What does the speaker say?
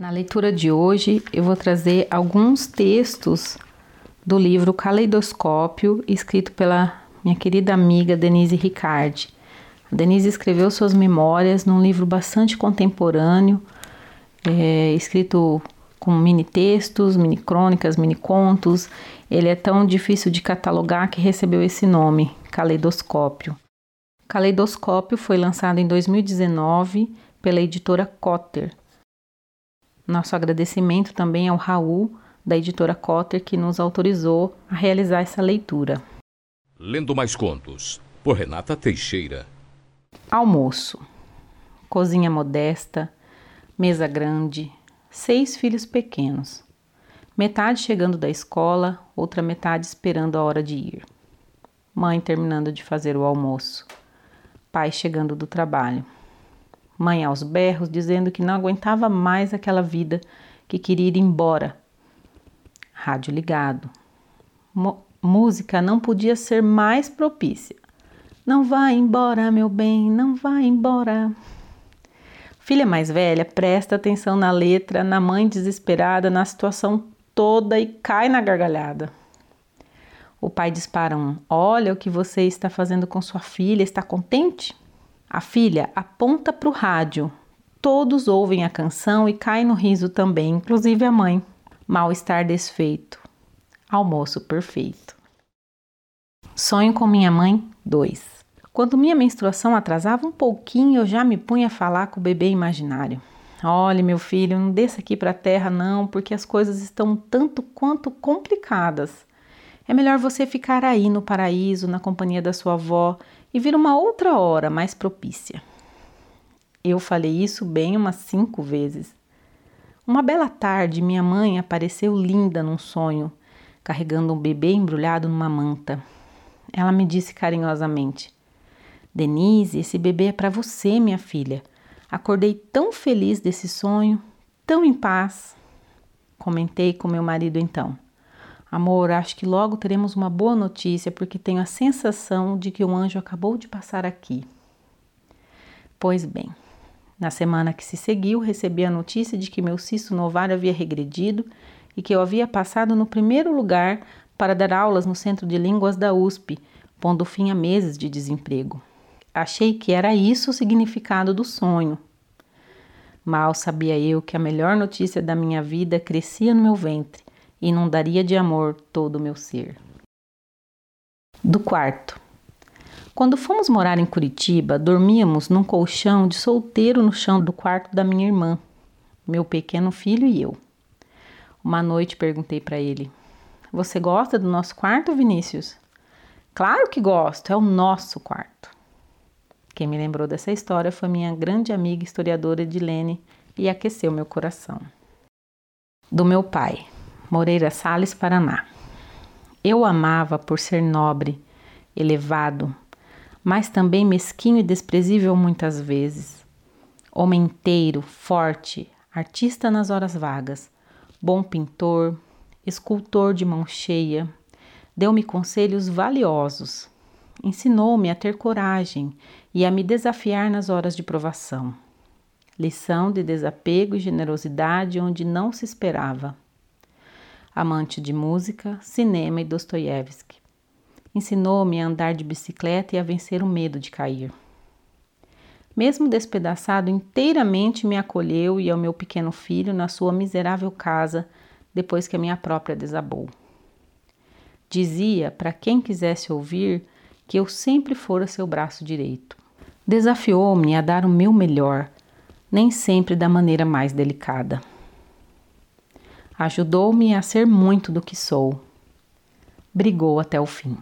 Na leitura de hoje, eu vou trazer alguns textos do livro Caleidoscópio, escrito pela minha querida amiga Denise Ricardi. A Denise escreveu suas memórias num livro bastante contemporâneo, é, escrito com mini textos, mini crônicas, mini contos. Ele é tão difícil de catalogar que recebeu esse nome, Caleidoscópio. Caleidoscópio foi lançado em 2019 pela editora Cotter nosso agradecimento também ao Raul, da editora Cotter, que nos autorizou a realizar essa leitura. Lendo mais contos, por Renata Teixeira. Almoço. Cozinha modesta, mesa grande, seis filhos pequenos. Metade chegando da escola, outra metade esperando a hora de ir. Mãe terminando de fazer o almoço. Pai chegando do trabalho mãe aos berros, dizendo que não aguentava mais aquela vida, que queria ir embora. Rádio ligado. Mo música não podia ser mais propícia. Não vá embora, meu bem, não vá embora. Filha mais velha presta atenção na letra, na mãe desesperada, na situação toda e cai na gargalhada. O pai dispara um: Olha o que você está fazendo com sua filha, está contente? A filha aponta para o rádio. Todos ouvem a canção e caem no riso também, inclusive a mãe. Mal-estar desfeito. Almoço perfeito. Sonho com minha mãe 2. Quando minha menstruação atrasava um pouquinho, eu já me punha a falar com o bebê imaginário. Olhe, meu filho, não desça aqui para a terra não, porque as coisas estão tanto quanto complicadas. É melhor você ficar aí no paraíso, na companhia da sua avó, e vir uma outra hora mais propícia. Eu falei isso bem umas cinco vezes. Uma bela tarde, minha mãe apareceu linda num sonho, carregando um bebê embrulhado numa manta. Ela me disse carinhosamente: Denise, esse bebê é para você, minha filha. Acordei tão feliz desse sonho, tão em paz. Comentei com meu marido então. Amor, acho que logo teremos uma boa notícia, porque tenho a sensação de que um anjo acabou de passar aqui. Pois bem, na semana que se seguiu, recebi a notícia de que meu cisto no ovário havia regredido e que eu havia passado no primeiro lugar para dar aulas no Centro de Línguas da USP, pondo fim a meses de desemprego. Achei que era isso o significado do sonho. Mal sabia eu que a melhor notícia da minha vida crescia no meu ventre inundaria de amor todo o meu ser. Do quarto. Quando fomos morar em Curitiba, dormíamos num colchão de solteiro no chão do quarto da minha irmã, meu pequeno filho e eu. Uma noite perguntei para ele: Você gosta do nosso quarto, Vinícius? Claro que gosto, é o nosso quarto. Quem me lembrou dessa história foi minha grande amiga historiadora Edilene e aqueceu meu coração. Do meu pai. Moreira Salles, Paraná. Eu amava por ser nobre, elevado, mas também mesquinho e desprezível muitas vezes. Homem inteiro, forte, artista nas horas vagas, bom pintor, escultor de mão cheia, deu-me conselhos valiosos. Ensinou-me a ter coragem e a me desafiar nas horas de provação. Lição de desapego e generosidade onde não se esperava amante de música, cinema e Dostoiévski. Ensinou-me a andar de bicicleta e a vencer o medo de cair. Mesmo despedaçado, inteiramente me acolheu e ao meu pequeno filho na sua miserável casa depois que a minha própria desabou. Dizia para quem quisesse ouvir que eu sempre fora seu braço direito. Desafiou-me a dar o meu melhor, nem sempre da maneira mais delicada. Ajudou-me a ser muito do que sou. Brigou até o fim.